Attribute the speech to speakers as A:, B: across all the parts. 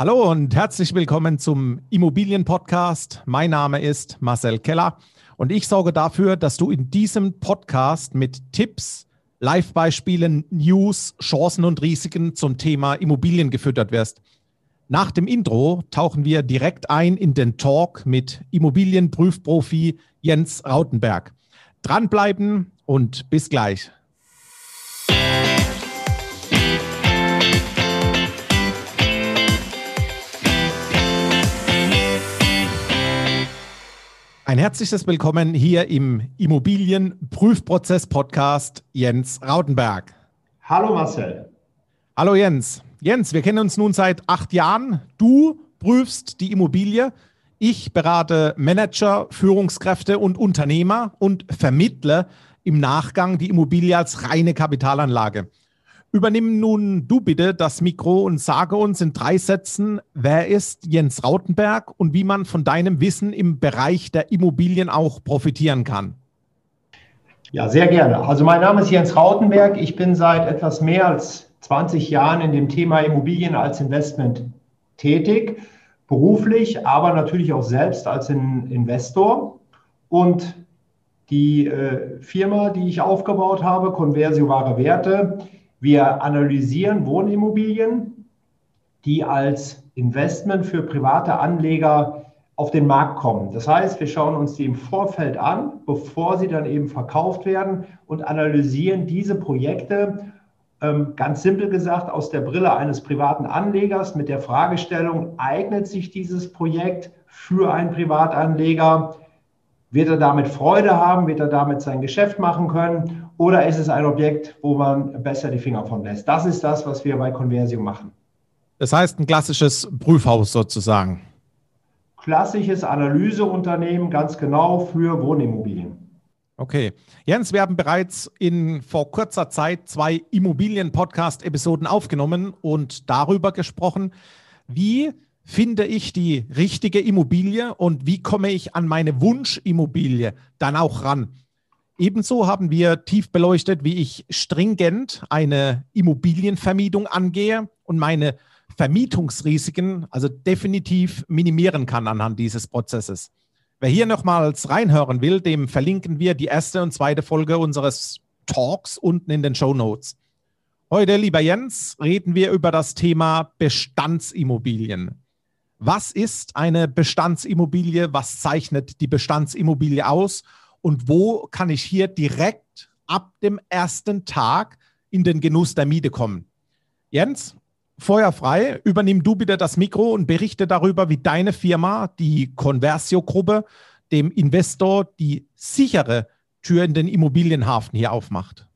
A: Hallo und herzlich willkommen zum Immobilienpodcast. Mein Name ist Marcel Keller und ich sorge dafür, dass du in diesem Podcast mit Tipps, Live-Beispielen, News, Chancen und Risiken zum Thema Immobilien gefüttert wirst. Nach dem Intro tauchen wir direkt ein in den Talk mit Immobilienprüfprofi Jens Rautenberg. Dranbleiben und bis gleich. Ein herzliches Willkommen hier im Immobilienprüfprozess-Podcast Jens Rautenberg.
B: Hallo Marcel.
A: Hallo Jens. Jens, wir kennen uns nun seit acht Jahren. Du prüfst die Immobilie. Ich berate Manager, Führungskräfte und Unternehmer und vermittle im Nachgang die Immobilie als reine Kapitalanlage. Übernimm nun du bitte das Mikro und sage uns in drei Sätzen, wer ist Jens Rautenberg und wie man von deinem Wissen im Bereich der Immobilien auch profitieren kann.
B: Ja, sehr gerne. Also mein Name ist Jens Rautenberg. Ich bin seit etwas mehr als 20 Jahren in dem Thema Immobilien als Investment tätig, beruflich, aber natürlich auch selbst als Investor. Und die äh, Firma, die ich aufgebaut habe, Conversio Wahre Werte, wir analysieren Wohnimmobilien, die als Investment für private Anleger auf den Markt kommen. Das heißt, wir schauen uns die im Vorfeld an, bevor sie dann eben verkauft werden und analysieren diese Projekte ähm, ganz simpel gesagt aus der Brille eines privaten Anlegers mit der Fragestellung, eignet sich dieses Projekt für einen Privatanleger? Wird er damit Freude haben? Wird er damit sein Geschäft machen können? Oder ist es ein Objekt, wo man besser die Finger von lässt? Das ist das, was wir bei Conversio machen.
A: Das heißt ein klassisches Prüfhaus sozusagen.
B: Klassisches Analyseunternehmen, ganz genau für Wohnimmobilien.
A: Okay. Jens, wir haben bereits in vor kurzer Zeit zwei Immobilien-Podcast-Episoden aufgenommen und darüber gesprochen, wie finde ich die richtige Immobilie und wie komme ich an meine Wunschimmobilie dann auch ran. Ebenso haben wir tief beleuchtet, wie ich stringent eine Immobilienvermietung angehe und meine Vermietungsrisiken also definitiv minimieren kann anhand dieses Prozesses. Wer hier nochmals reinhören will, dem verlinken wir die erste und zweite Folge unseres Talks unten in den Show Notes. Heute, lieber Jens, reden wir über das Thema Bestandsimmobilien. Was ist eine Bestandsimmobilie? Was zeichnet die Bestandsimmobilie aus? Und wo kann ich hier direkt ab dem ersten Tag in den Genuss der Miete kommen. Jens, feuerfrei, übernimm du bitte das Mikro und berichte darüber, wie deine Firma, die Conversio-Gruppe, dem Investor die sichere Tür in den Immobilienhafen hier aufmacht.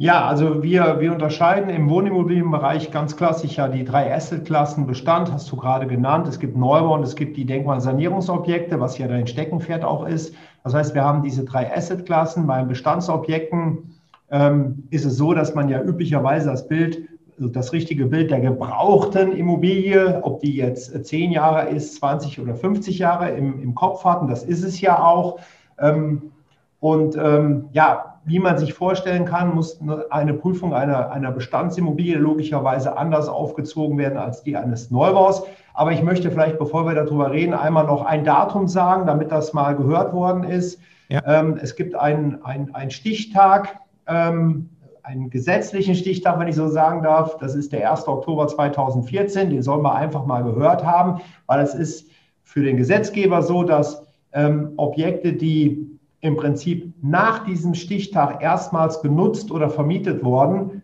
B: Ja, also wir, wir unterscheiden im Wohnimmobilienbereich ganz klassisch ja die drei Assetklassen Bestand, hast du gerade genannt. Es gibt Neubau und es gibt die Denkmalsanierungsobjekte, was ja dein Steckenpferd auch ist. Das heißt, wir haben diese drei Assetklassen. Bei Bestandsobjekten ähm, ist es so, dass man ja üblicherweise das Bild, also das richtige Bild der gebrauchten Immobilie, ob die jetzt zehn Jahre ist, 20 oder 50 Jahre im, im Kopf hat. Und das ist es ja auch. Ähm, und ähm, ja, wie man sich vorstellen kann, muss eine Prüfung einer, einer Bestandsimmobilie logischerweise anders aufgezogen werden als die eines Neubaus. Aber ich möchte vielleicht, bevor wir darüber reden, einmal noch ein Datum sagen, damit das mal gehört worden ist. Ja. Ähm, es gibt einen ein Stichtag, ähm, einen gesetzlichen Stichtag, wenn ich so sagen darf. Das ist der 1. Oktober 2014. Den soll man einfach mal gehört haben, weil es ist für den Gesetzgeber so, dass ähm, Objekte, die im Prinzip nach diesem Stichtag erstmals genutzt oder vermietet worden,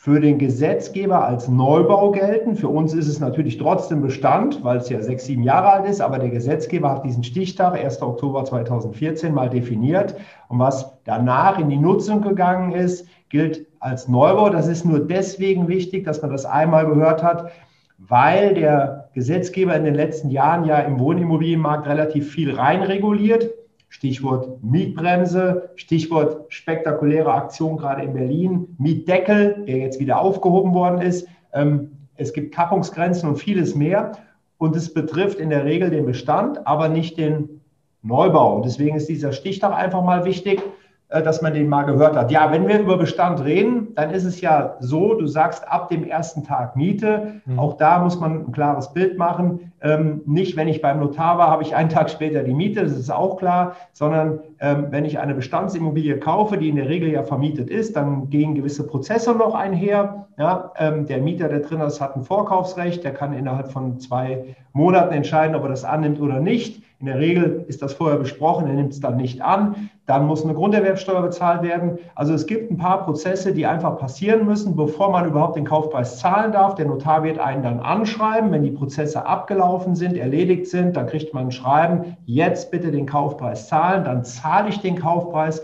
B: für den Gesetzgeber als Neubau gelten. Für uns ist es natürlich trotzdem Bestand, weil es ja sechs, sieben Jahre alt ist, aber der Gesetzgeber hat diesen Stichtag, 1. Oktober 2014, mal definiert. Und was danach in die Nutzung gegangen ist, gilt als Neubau. Das ist nur deswegen wichtig, dass man das einmal gehört hat, weil der Gesetzgeber in den letzten Jahren ja im Wohnimmobilienmarkt relativ viel reinreguliert Stichwort Mietbremse, Stichwort spektakuläre Aktion gerade in Berlin, Mietdeckel, der jetzt wieder aufgehoben worden ist. Ähm, es gibt Kappungsgrenzen und vieles mehr. Und es betrifft in der Regel den Bestand, aber nicht den Neubau. Und deswegen ist dieser Stichtag einfach mal wichtig. äh, dass man den mal gehört hat. Ja, wenn wir über Bestand reden, dann ist es ja so, du sagst ab dem ersten Tag Miete. Mhm. Auch da muss man ein klares Bild machen. Ähm, nicht, wenn ich beim Notar war, habe ich einen Tag später die Miete, das ist auch klar, sondern wenn ich eine Bestandsimmobilie kaufe, die in der Regel ja vermietet ist, dann gehen gewisse Prozesse noch einher. Ja, ähm, der Mieter, der drin ist, hat ein Vorkaufsrecht, der kann innerhalb von zwei Monaten entscheiden, ob er das annimmt oder nicht. In der Regel ist das vorher besprochen, er nimmt es dann nicht an. Dann muss eine Grunderwerbsteuer bezahlt werden. Also es gibt ein paar Prozesse, die einfach passieren müssen, bevor man überhaupt den Kaufpreis zahlen darf. Der Notar wird einen dann anschreiben, wenn die Prozesse abgelaufen sind, erledigt sind, dann kriegt man ein Schreiben, jetzt bitte den Kaufpreis zahlen. Dann zahle ich den Kaufpreis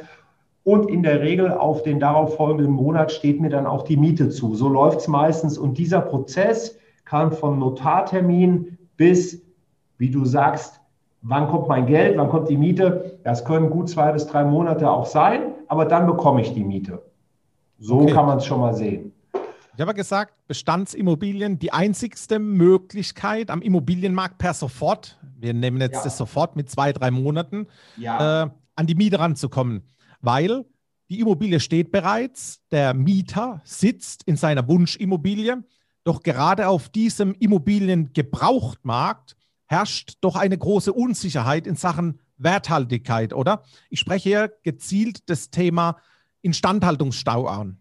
B: und in der Regel auf den darauffolgenden Monat steht mir dann auch die Miete zu. So läuft es meistens. Und dieser Prozess kann vom Notartermin bis, wie du sagst, Wann kommt mein Geld? Wann kommt die Miete? Das können gut zwei bis drei Monate auch sein, aber dann bekomme ich die Miete. So okay. kann man es schon mal sehen.
A: Ich habe gesagt, Bestandsimmobilien, die einzigste Möglichkeit am Immobilienmarkt per sofort, wir nehmen jetzt ja. das sofort mit zwei, drei Monaten, ja. äh, an die Miete ranzukommen. Weil die Immobilie steht bereits, der Mieter sitzt in seiner Wunschimmobilie, doch gerade auf diesem Immobiliengebrauchtmarkt herrscht doch eine große Unsicherheit in Sachen Werthaltigkeit, oder? Ich spreche hier gezielt das Thema Instandhaltungsstau an.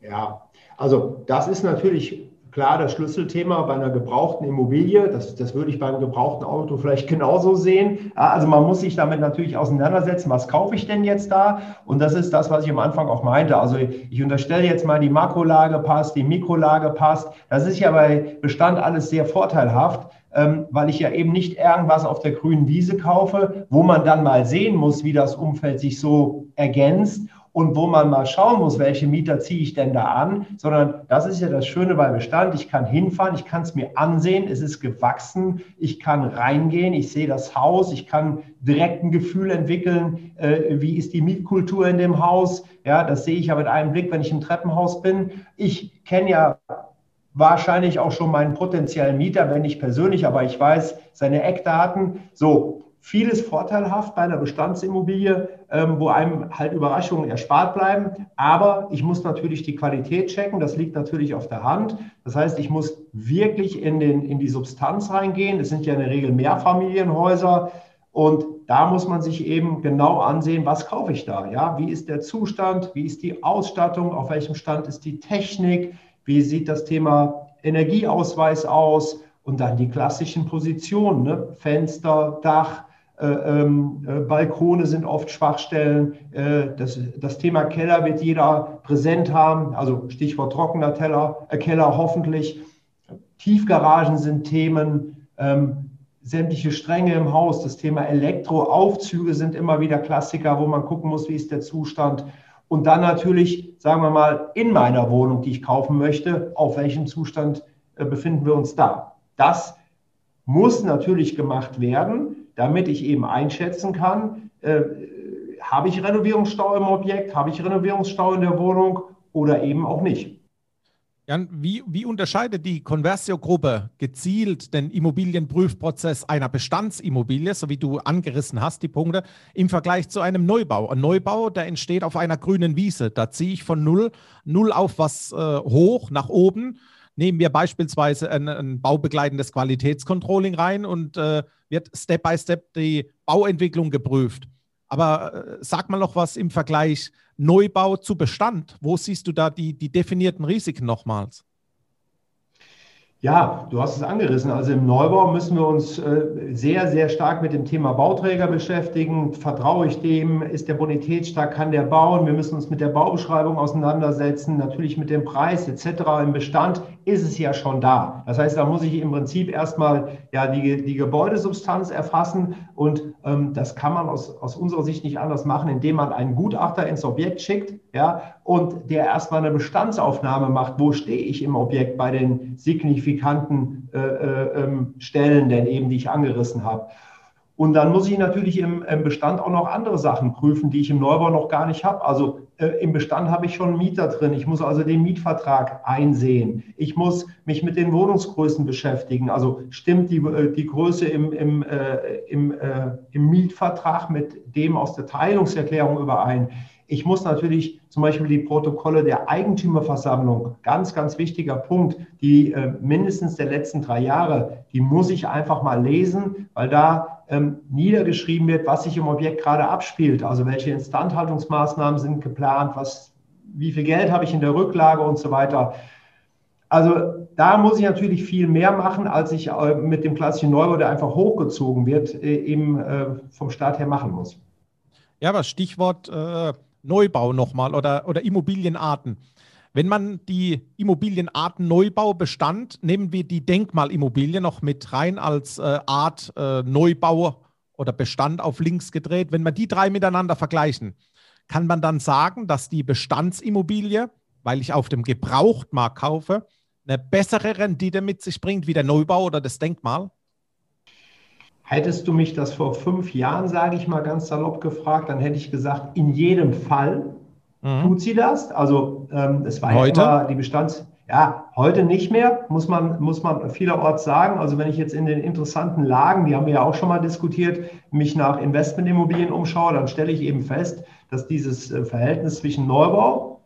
B: Ja, also das ist natürlich klar das Schlüsselthema bei einer gebrauchten Immobilie. Das, das würde ich beim gebrauchten Auto vielleicht genauso sehen. Also man muss sich damit natürlich auseinandersetzen, was kaufe ich denn jetzt da? Und das ist das, was ich am Anfang auch meinte. Also ich unterstelle jetzt mal, die Makrolage passt, die Mikrolage passt. Das ist ja bei Bestand alles sehr vorteilhaft ähm, weil ich ja eben nicht irgendwas auf der grünen Wiese kaufe, wo man dann mal sehen muss, wie das Umfeld sich so ergänzt und wo man mal schauen muss, welche Mieter ziehe ich denn da an, sondern das ist ja das Schöne bei Bestand. Ich kann hinfahren, ich kann es mir ansehen, es ist gewachsen, ich kann reingehen, ich sehe das Haus, ich kann direkt ein Gefühl entwickeln, äh, wie ist die Mietkultur in dem Haus. Ja, das sehe ich ja mit einem Blick, wenn ich im Treppenhaus bin. Ich kenne ja wahrscheinlich auch schon meinen potenziellen Mieter, wenn nicht persönlich, aber ich weiß seine Eckdaten. So, vieles vorteilhaft bei einer Bestandsimmobilie, ähm, wo einem halt Überraschungen erspart bleiben. Aber ich muss natürlich die Qualität checken. Das liegt natürlich auf der Hand. Das heißt, ich muss wirklich in, den, in die Substanz reingehen. Es sind ja in der Regel Mehrfamilienhäuser. Und da muss man sich eben genau ansehen, was kaufe ich da? Ja, wie ist der Zustand? Wie ist die Ausstattung? Auf welchem Stand ist die Technik? Wie sieht das Thema Energieausweis aus? Und dann die klassischen Positionen, ne? Fenster, Dach, Balkone sind oft Schwachstellen. Äh, das, das, Thema Keller wird jeder präsent haben, also Stichwort trockener Teller, äh, Keller hoffentlich. Tiefgaragen sind Themen, ähm, sämtliche Stränge im Haus, das Thema Elektroaufzüge sind immer wieder Klassiker, wo man gucken muss, wie ist der Zustand. Und dann natürlich, sagen wir mal, in meiner Wohnung, die ich kaufen möchte, auf welchem Zustand äh, befinden wir uns da. Das muss natürlich gemacht werden, damit ich eben einschätzen kann, äh, habe ich Renovierungsstau im Objekt, habe ich Renovierungsstau in der Wohnung oder eben auch nicht.
A: Jan, wie, wie unterscheidet die Conversio-Gruppe gezielt den Immobilienprüfprozess einer Bestandsimmobilie, so wie du angerissen hast, die Punkte, im Vergleich zu einem Neubau? Ein Neubau, der entsteht auf einer grünen Wiese. Da ziehe ich von null, null auf was äh, hoch, nach oben. Nehmen wir beispielsweise ein, ein baubegleitendes Qualitätscontrolling rein und äh, wird Step by Step die Bauentwicklung geprüft. Aber äh, sag mal noch was im Vergleich Neubau zu Bestand. Wo siehst du da die, die definierten Risiken nochmals?
B: Ja, du hast es angerissen. Also im Neubau müssen wir uns äh, sehr, sehr stark mit dem Thema Bauträger beschäftigen. Vertraue ich dem? Ist der Bonität stark? Kann der bauen? Wir müssen uns mit der Baubeschreibung auseinandersetzen, natürlich mit dem Preis etc. Im Bestand ist es ja schon da. Das heißt, da muss ich im Prinzip erstmal ja die, die Gebäudesubstanz erfassen und ähm, das kann man aus, aus unserer Sicht nicht anders machen, indem man einen Gutachter ins Objekt schickt ja, und der erstmal eine Bestandsaufnahme macht. Wo stehe ich im Objekt bei den signifikanten äh, äh, ähm, Stellen, denn eben, die ich angerissen habe. Und dann muss ich natürlich im, im, Bestand auch noch andere Sachen prüfen, die ich im Neubau noch gar nicht habe. Also im Bestand habe ich schon Mieter drin. Ich muss also den Mietvertrag einsehen. Ich muss mich mit den Wohnungsgrößen beschäftigen. Also stimmt die, äh, die Größe im, im, äh, im, äh, im Mietvertrag mit dem aus der Teilungserklärung überein. Ich muss natürlich zum Beispiel die Protokolle der Eigentümerversammlung, ganz, ganz wichtiger Punkt, die äh, mindestens der letzten drei Jahre, die muss ich einfach mal lesen, weil da ähm, niedergeschrieben wird, was sich im Objekt gerade abspielt. Also welche Instandhaltungsmaßnahmen sind geplant, was, wie viel Geld habe ich in der Rücklage und so weiter. Also da muss ich natürlich viel mehr machen, als ich äh, mit dem klassischen Neubau, der einfach hochgezogen wird, äh, eben äh, vom Staat her machen muss.
A: Ja, aber Stichwort Neubau nochmal oder, oder Immobilienarten. Wenn man die Immobilienarten Neubau bestand, nehmen wir die Denkmalimmobilie noch mit rein als äh, Art äh, Neubau oder Bestand auf links gedreht. Wenn wir die drei miteinander vergleichen, kann man dann sagen, dass die Bestandsimmobilie, weil ich auf dem Gebrauchtmarkt kaufe, eine bessere Rendite mit sich bringt wie der Neubau oder das Denkmal?
B: Hättest du mich das vor fünf Jahren, sage ich mal ganz salopp gefragt, dann hätte ich gesagt, in jedem Fall mhm. tut sie das. Also ähm, es war heute? ja immer die Bestands... Ja, heute nicht mehr, muss man, muss man vielerorts sagen. Also wenn ich jetzt in den interessanten Lagen, die haben wir ja auch schon mal diskutiert, mich nach Investmentimmobilien umschaue, dann stelle ich eben fest, dass dieses äh, Verhältnis zwischen Neubau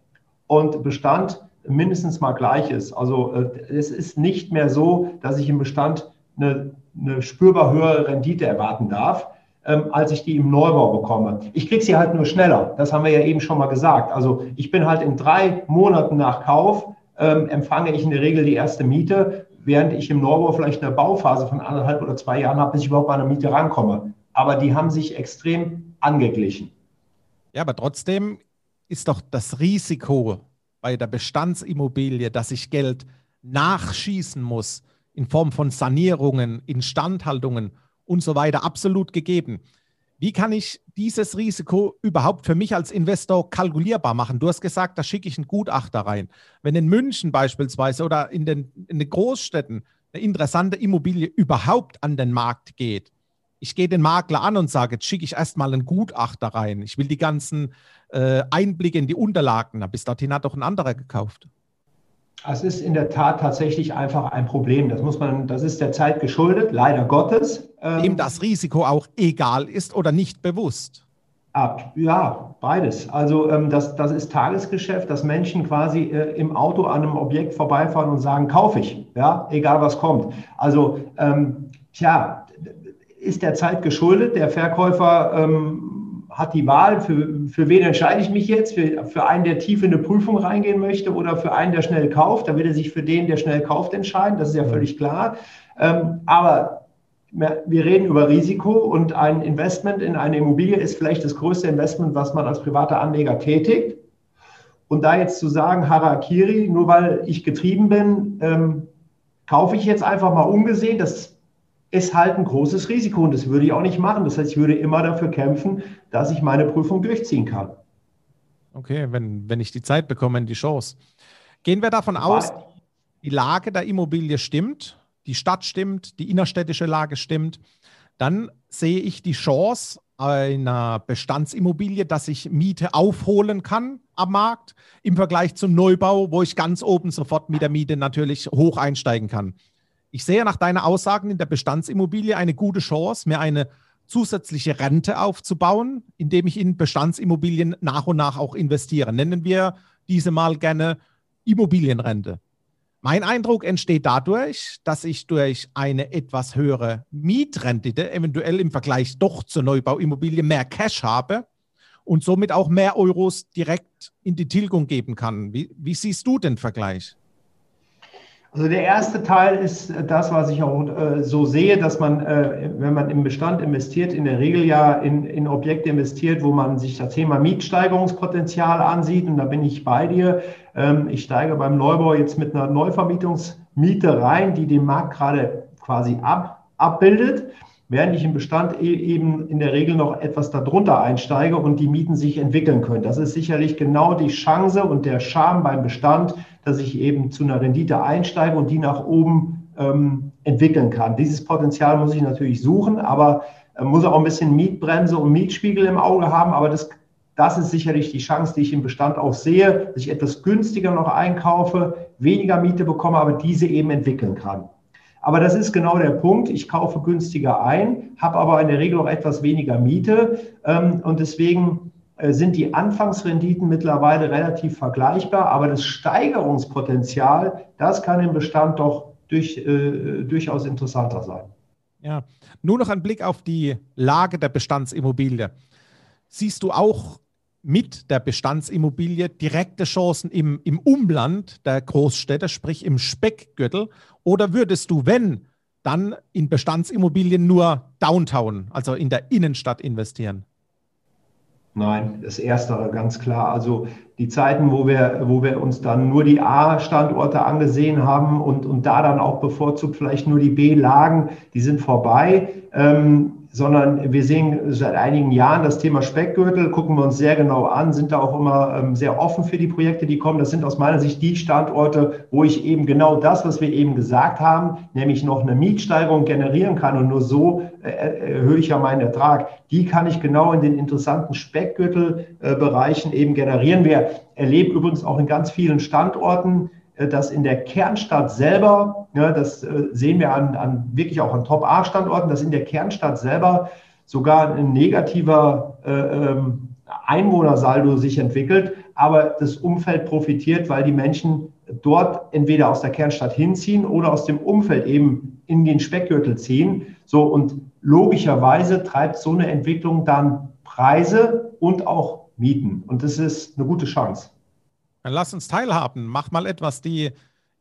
B: und Bestand mindestens mal gleich ist. Also äh, es ist nicht mehr so, dass ich im Bestand eine eine spürbar höhere Rendite erwarten darf, ähm, als ich die im Neubau bekomme. Ich kriege sie halt nur schneller. Das haben wir ja eben schon mal gesagt. Also ich bin halt in drei Monaten nach Kauf, ähm, empfange ich in der Regel die erste Miete, während ich im Neubau vielleicht eine Bauphase von anderthalb oder zwei Jahren habe, bis ich überhaupt bei einer Miete rankomme. Aber die haben sich extrem angeglichen.
A: Ja, aber trotzdem ist doch das Risiko bei der Bestandsimmobilie, dass ich Geld nachschießen muss, in Form von Sanierungen, Instandhaltungen und so weiter absolut gegeben. Wie kann ich dieses Risiko überhaupt für mich als Investor kalkulierbar machen? Du hast gesagt, da schicke ich einen Gutachter rein. Wenn in München beispielsweise oder in den, in den Großstädten eine interessante Immobilie überhaupt an den Markt geht, ich gehe den Makler an und sage, jetzt schicke ich erstmal einen Gutachter rein. Ich will die ganzen äh, Einblicke in die Unterlagen. Bis dorthin hat doch ein anderer gekauft.
B: Es ist in der Tat tatsächlich einfach ein Problem. Das muss man, das ist der Zeit geschuldet, leider Gottes.
A: Dem ähm, das Risiko auch egal ist oder nicht bewusst.
B: Ja, beides. Also ähm, das, das ist Tagesgeschäft, dass Menschen quasi äh, im Auto an einem Objekt vorbeifahren und sagen, kaufe ich, ja, egal was kommt. Also ähm, tja, ist der Zeit geschuldet. Der Verkäufer ähm, hat die Wahl, für, für wen entscheide ich mich jetzt? Für, für einen, der tief in eine Prüfung reingehen möchte oder für einen, der schnell kauft? Da wird er sich für den, der schnell kauft, entscheiden. Das ist ja völlig klar. Ähm, aber wir reden über Risiko und ein Investment in eine Immobilie ist vielleicht das größte Investment, was man als privater Anleger tätigt. Und da jetzt zu sagen, Harakiri, nur weil ich getrieben bin, ähm, kaufe ich jetzt einfach mal ungesehen, das ist halt ein großes Risiko und das würde ich auch nicht machen. Das heißt, ich würde immer dafür kämpfen, dass ich meine Prüfung durchziehen kann.
A: Okay, wenn, wenn ich die Zeit bekomme, die Chance. Gehen wir davon aus, die Lage der Immobilie stimmt, die Stadt stimmt, die innerstädtische Lage stimmt, dann sehe ich die Chance einer Bestandsimmobilie, dass ich Miete aufholen kann am Markt im Vergleich zum Neubau, wo ich ganz oben sofort mit der Miete natürlich hoch einsteigen kann. Ich sehe nach deinen Aussagen in der Bestandsimmobilie eine gute Chance, mir eine zusätzliche Rente aufzubauen, indem ich in Bestandsimmobilien nach und nach auch investiere. Nennen wir diese mal gerne Immobilienrente. Mein Eindruck entsteht dadurch, dass ich durch eine etwas höhere Mietrendite, eventuell im Vergleich doch zur Neubauimmobilie, mehr Cash habe und somit auch mehr Euros direkt in die Tilgung geben kann. Wie, wie siehst du den Vergleich?
B: Also der erste Teil ist das, was ich auch äh, so sehe, dass man, äh, wenn man im Bestand investiert, in der Regel ja in, in Objekte investiert, wo man sich das Thema Mietsteigerungspotenzial ansieht. Und da bin ich bei dir. Ähm, ich steige beim Neubau jetzt mit einer Neuvermietungsmiete rein, die den Markt gerade quasi ab, abbildet während ich im Bestand e-, eben in der Regel noch etwas darunter einsteige und die Mieten sich entwickeln können. Das ist sicherlich genau die Chance und der Charme beim Bestand, dass ich eben zu einer Rendite einsteige und die nach oben ähm, entwickeln kann. Dieses Potenzial muss ich natürlich suchen, aber äh, muss auch ein bisschen Mietbremse und Mietspiegel im Auge haben, aber das das ist sicherlich die Chance, die ich im Bestand auch sehe, dass ich etwas günstiger noch einkaufe, weniger Miete bekomme, aber diese eben entwickeln kann. Aber das ist genau der Punkt. Ich kaufe günstiger ein, habe aber in der Regel auch etwas weniger Miete. Ähm, und deswegen äh, sind die Anfangsrenditen mittlerweile relativ vergleichbar. Aber das Steigerungspotenzial, das kann im Bestand doch durch, äh, durchaus interessanter sein.
A: Ja, nur noch ein Blick auf die Lage der Bestandsimmobilie. Siehst du auch mit der Bestandsimmobilie direkte Chancen im, im Umland der Großstädte, sprich im Speckgürtel? Oder würdest du, wenn, dann in Bestandsimmobilien nur Downtown, also in der Innenstadt investieren?
B: Nein, das Erstere ganz klar. Also die Zeiten, wo wir, wo wir uns dann nur die A-Standorte angesehen haben und, und da dann auch bevorzugt vielleicht nur die B-Lagen, die sind vorbei. Ähm, sondern wir sehen seit einigen Jahren das Thema Speckgürtel, gucken wir uns sehr genau an, sind da auch immer ähm, sehr offen für die Projekte, die kommen. Das sind aus meiner Sicht die Standorte, wo ich eben genau das, was wir eben gesagt haben, nämlich noch eine Mietsteigerung generieren kann und nur so äh, äh, erhöhe ich ja meinen Ertrag. Die kann ich genau in den interessanten Speckgürtelbereichen eben generieren. Wir erleben übrigens auch in ganz vielen Standorten, äh, dass in der Kernstadt selber, ja, das äh, sehen wir an, an wirklich auch an Top-A-Standorten, dass in der Kernstadt selber sogar ein negativer äh, ähm, Einwohnersaldo sich entwickelt, aber das Umfeld profitiert, weil die Menschen dort entweder aus der Kernstadt hinziehen oder aus dem Umfeld eben in den Speckgürtel ziehen. So und logischerweise treibt so eine Entwicklung dann Preise und auch Mieten. Und das ist eine gute Chance.
A: Dann lass uns teilhaben. Mach mal etwas die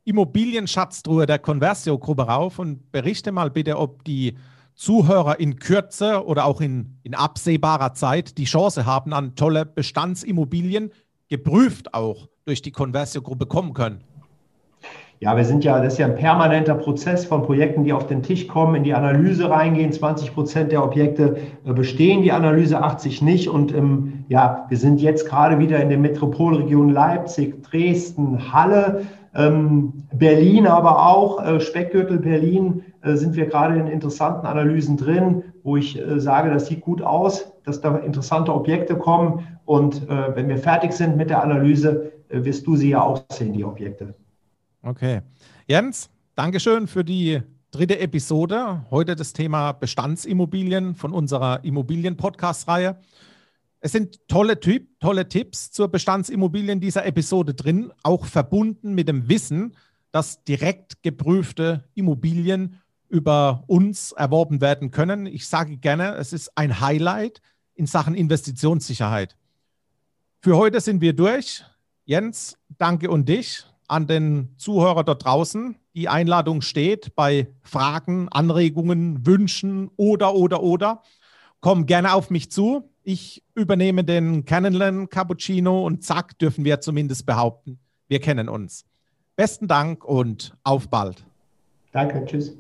A: Immobilienschatztruhe der Conversio-Gruppe rauf und berichte mal bitte, ob die Zuhörer in Kürze oder auch in, in absehbarer Zeit die Chance haben, an tolle Bestandsimmobilien, geprüft auch durch die Conversio-Gruppe kommen können.
B: Ja, wir sind ja, das ist ja ein permanenter Prozess von Projekten, die auf den Tisch kommen, in die Analyse reingehen. 20 Prozent der Objekte äh, bestehen die Analyse, 80 nicht. Und ähm, ja, wir sind jetzt gerade wieder in der Metropolregion Leipzig, Dresden, Halle, ähm, Berlin, aber auch äh, Speckgürtel Berlin äh, sind wir gerade in interessanten Analysen drin, wo ich äh, sage, das sieht gut aus, dass da interessante Objekte kommen. Und äh, wenn wir fertig sind mit der Analyse, äh, wirst du sie ja auch sehen, die Objekte.
A: Okay. Jens, Dankeschön für die dritte Episode. Heute das Thema Bestandsimmobilien von unserer Immobilien-Podcast-Reihe. Es sind tolle, Typ, tolle Tipps zur Bestandsimmobilien dieser Episode drin, auch verbunden mit dem Wissen, dass direkt geprüfte Immobilien über uns erworben werden können. Ich sage gerne, es ist ein Highlight in Sachen Investitionssicherheit. Für heute sind wir durch. Jens, danke und dich an den Zuhörer dort draußen. Die Einladung steht bei Fragen, Anregungen, Wünschen oder, oder, oder. Komm gerne auf mich zu. Ich übernehme den Kennenlernen Cappuccino und zack, dürfen wir zumindest behaupten, wir kennen uns. Besten Dank und auf bald.
B: Danke, tschüss.